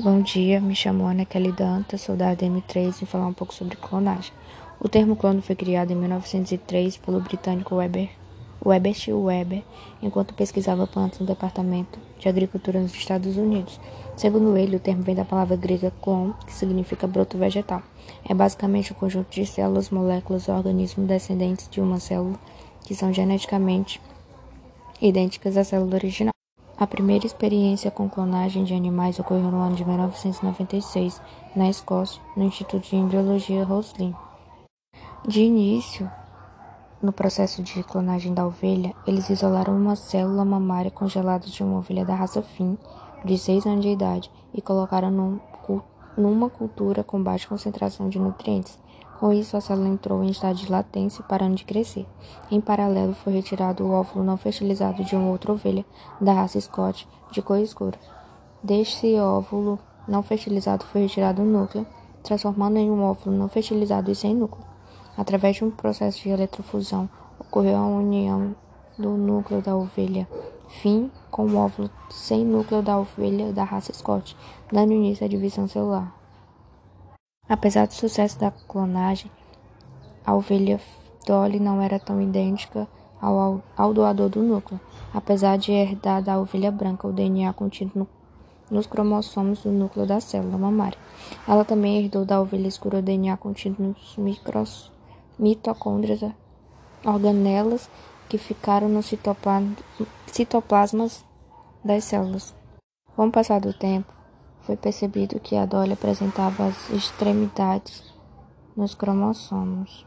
Bom dia, me chamo Ana Kelly Dantas, sou da ADM3 e falar um pouco sobre clonagem. O termo clone foi criado em 1903 pelo britânico Weber, Webert Weber, enquanto pesquisava plantas no Departamento de Agricultura nos Estados Unidos. Segundo ele, o termo vem da palavra grega clon, que significa broto vegetal. É basicamente um conjunto de células, moléculas ou organismos descendentes de uma célula que são geneticamente idênticas à célula original. A primeira experiência com clonagem de animais ocorreu no ano de 1996, na Escócia, no Instituto de Embriologia Roslin. De início, no processo de clonagem da ovelha, eles isolaram uma célula mamária congelada de uma ovelha da raça Finn, de 6 anos de idade, e colocaram num, numa cultura com baixa concentração de nutrientes. Com isso, a célula entrou em estado de latência, parando de crescer. Em paralelo, foi retirado o óvulo não fertilizado de uma outra ovelha, da raça Scott, de cor escura. Deste óvulo não fertilizado foi retirado o núcleo, transformando em um óvulo não fertilizado e sem núcleo. Através de um processo de eletrofusão, ocorreu a união do núcleo da ovelha fim com o óvulo sem núcleo da ovelha da raça Scott, dando início à divisão celular. Apesar do sucesso da clonagem, a ovelha Dolly não era tão idêntica ao, ao doador do núcleo, apesar de herdar da ovelha branca o DNA contido no, nos cromossomos do núcleo da célula mamária. Ela também herdou da ovelha escura o DNA contido nos micros, mitocôndrias, organelas que ficaram nos citoplasmas das células. Com o passar do tempo, foi percebido que a Dolly apresentava as extremidades nos cromossomos,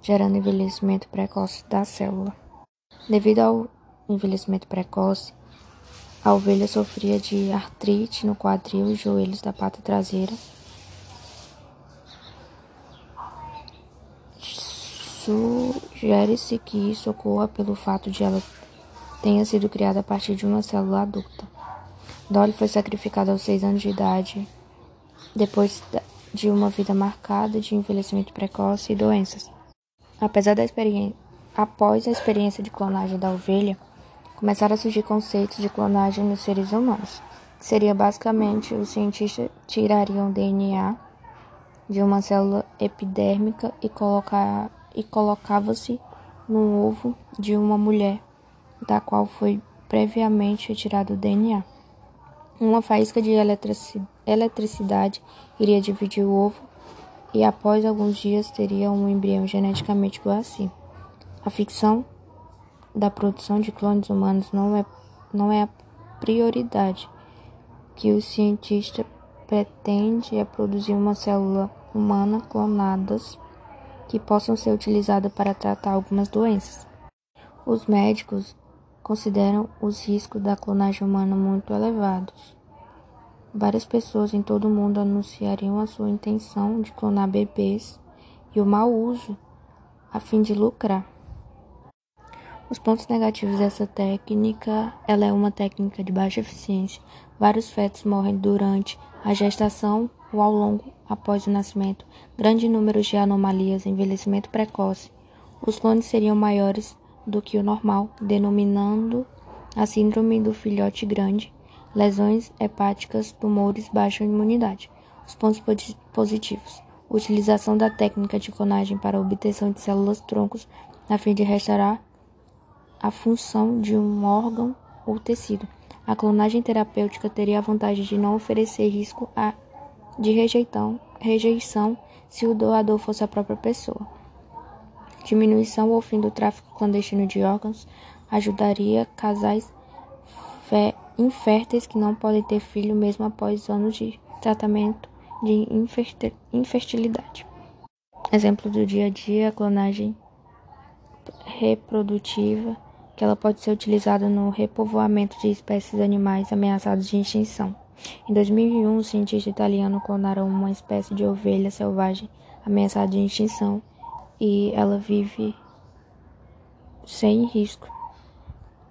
gerando envelhecimento precoce da célula. Devido ao envelhecimento precoce, a ovelha sofria de artrite no quadril e joelhos da pata traseira. Sugere-se que isso ocorra pelo fato de ela tenha sido criada a partir de uma célula adulta. Dolly foi sacrificada aos seis anos de idade, depois de uma vida marcada de envelhecimento precoce e doenças. Apesar da experiência, após a experiência de clonagem da ovelha, começaram a surgir conceitos de clonagem nos seres humanos, que seria basicamente os cientistas tirariam DNA de uma célula epidérmica e, colocar, e colocava-se no ovo de uma mulher, da qual foi previamente retirado o DNA. Uma faísca de eletricidade iria dividir o ovo e após alguns dias teria um embrião geneticamente igual a si. A ficção da produção de clones humanos não é, não é a prioridade. Que o cientista pretende é produzir uma célula humana clonadas que possam ser utilizadas para tratar algumas doenças. Os médicos consideram os riscos da clonagem humana muito elevados. Várias pessoas em todo o mundo anunciariam a sua intenção de clonar bebês e o mau uso a fim de lucrar. Os pontos negativos dessa técnica, ela é uma técnica de baixa eficiência. Vários fetos morrem durante a gestação ou ao longo após o nascimento. Grande número de anomalias, envelhecimento precoce. Os clones seriam maiores do que o normal, denominando a síndrome do filhote grande, lesões hepáticas, tumores, baixa imunidade. Os pontos positivos: utilização da técnica de clonagem para obtenção de células troncos a fim de restaurar a função de um órgão ou tecido. A clonagem terapêutica teria a vantagem de não oferecer risco a, de rejeição se o doador fosse a própria pessoa. Diminuição ou fim do tráfico clandestino de órgãos ajudaria casais inférteis que não podem ter filho mesmo após anos de tratamento de infertilidade. Exemplo do dia a dia, a clonagem reprodutiva, que ela pode ser utilizada no repovoamento de espécies animais ameaçadas de extinção. Em 2001, um cientista italiano clonaram uma espécie de ovelha selvagem ameaçada de extinção e ela vive sem risco.